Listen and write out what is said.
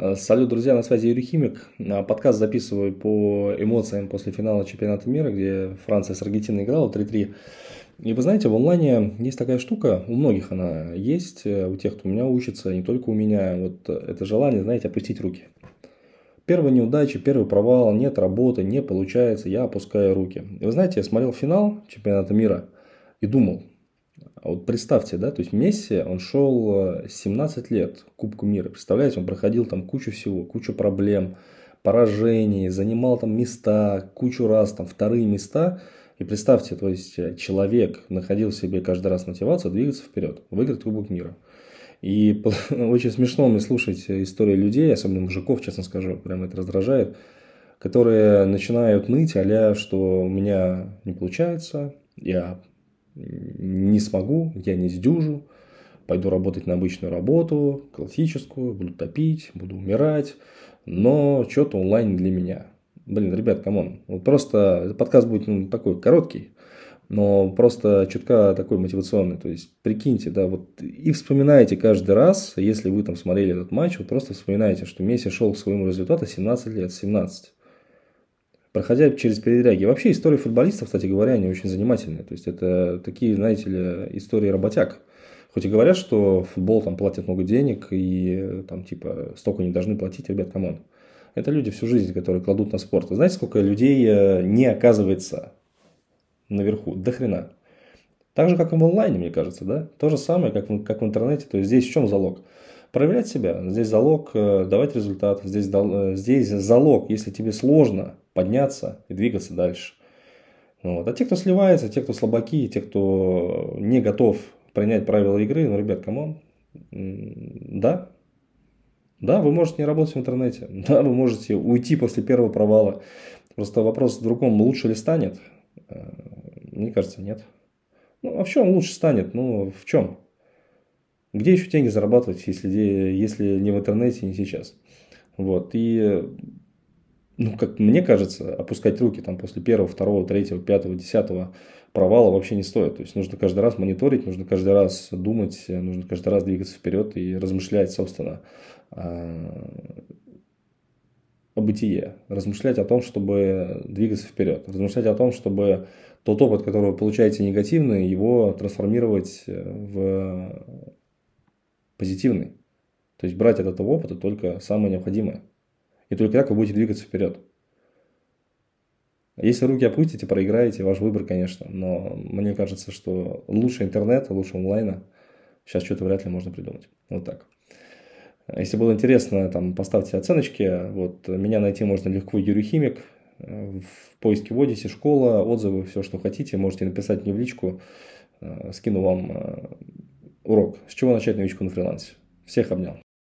Э, салют, друзья, на связи Юрий Химик. Э, подкаст записываю по эмоциям после финала чемпионата мира, где Франция с Аргентиной играла 3-3. И вы знаете, в онлайне есть такая штука, у многих она есть, э, у тех, кто у меня учится, не только у меня, вот это желание, знаете, опустить руки. Первая неудача, первый провал, нет работы, не получается, я опускаю руки. И вы знаете, я смотрел финал чемпионата мира и думал, вот представьте, да, то есть Месси, он шел 17 э, лет Кубку мира. Представляете, он проходил там кучу всего, кучу проблем, поражений, занимал там места, кучу раз там вторые места. И представьте, то есть э, человек находил в себе каждый раз мотивацию двигаться вперед, выиграть Кубок мира. И очень смешно мне слушать истории людей, особенно мужиков, честно скажу, прямо это раздражает, которые начинают ныть, а что у меня не получается, я не смогу, я не сдюжу, пойду работать на обычную работу, классическую, буду топить, буду умирать, но что-то онлайн для меня. Блин, ребят, come on, вот просто подкаст будет ну, такой короткий, но просто чутка такой мотивационный. То есть, прикиньте, да, вот и вспоминайте каждый раз, если вы там смотрели этот матч, вот просто вспоминайте, что Месси шел к своему результату 17 лет, 17 проходя через передряги. Вообще истории футболистов, кстати говоря, они очень занимательные. То есть это такие, знаете ли, истории работяг. Хоть и говорят, что футбол там платят много денег и там типа столько не должны платить, ребят, come on. Это люди всю жизнь, которые кладут на спорт. Знаете, сколько людей э, не оказывается наверху? До хрена. Так же, как и в онлайне, мне кажется, да? То же самое, как в, как в интернете. То есть здесь в чем залог? Проявлять себя. Здесь залог э, давать результат. Здесь, э, здесь залог, если тебе сложно подняться и двигаться дальше. Вот. А те, кто сливается, те, кто слабаки, те, кто не готов принять правила игры, ну, ребят, come on, да, да, вы можете не работать в интернете, да, вы можете уйти после первого провала. Просто вопрос в другом, лучше ли станет? Э, мне кажется, нет. Ну, а в чем лучше станет? Ну, в чем? Где еще деньги зарабатывать, если, если не в интернете, не сейчас? Вот. И ну, как мне кажется, опускать руки там после первого, второго, третьего, пятого, десятого провала вообще не стоит. То есть нужно каждый раз мониторить, нужно каждый раз думать, нужно каждый раз двигаться вперед и размышлять, собственно, о бытие, размышлять о том, чтобы двигаться вперед, размышлять о том, чтобы тот опыт, который вы получаете негативный, его трансформировать в позитивный. То есть брать от этого опыта только самое необходимое. И только так вы будете двигаться вперед. Если руки опустите, проиграете, ваш выбор, конечно. Но мне кажется, что лучше интернета, лучше онлайна сейчас что-то вряд ли можно придумать. Вот так. Если было интересно, там поставьте оценочки. Вот, меня найти можно легко Юрий Химик. В поиске в Одиссе, школа, отзывы, все, что хотите. Можете написать мне в личку. Скину вам э, урок. С чего начать новичку на фрилансе. Всех обнял.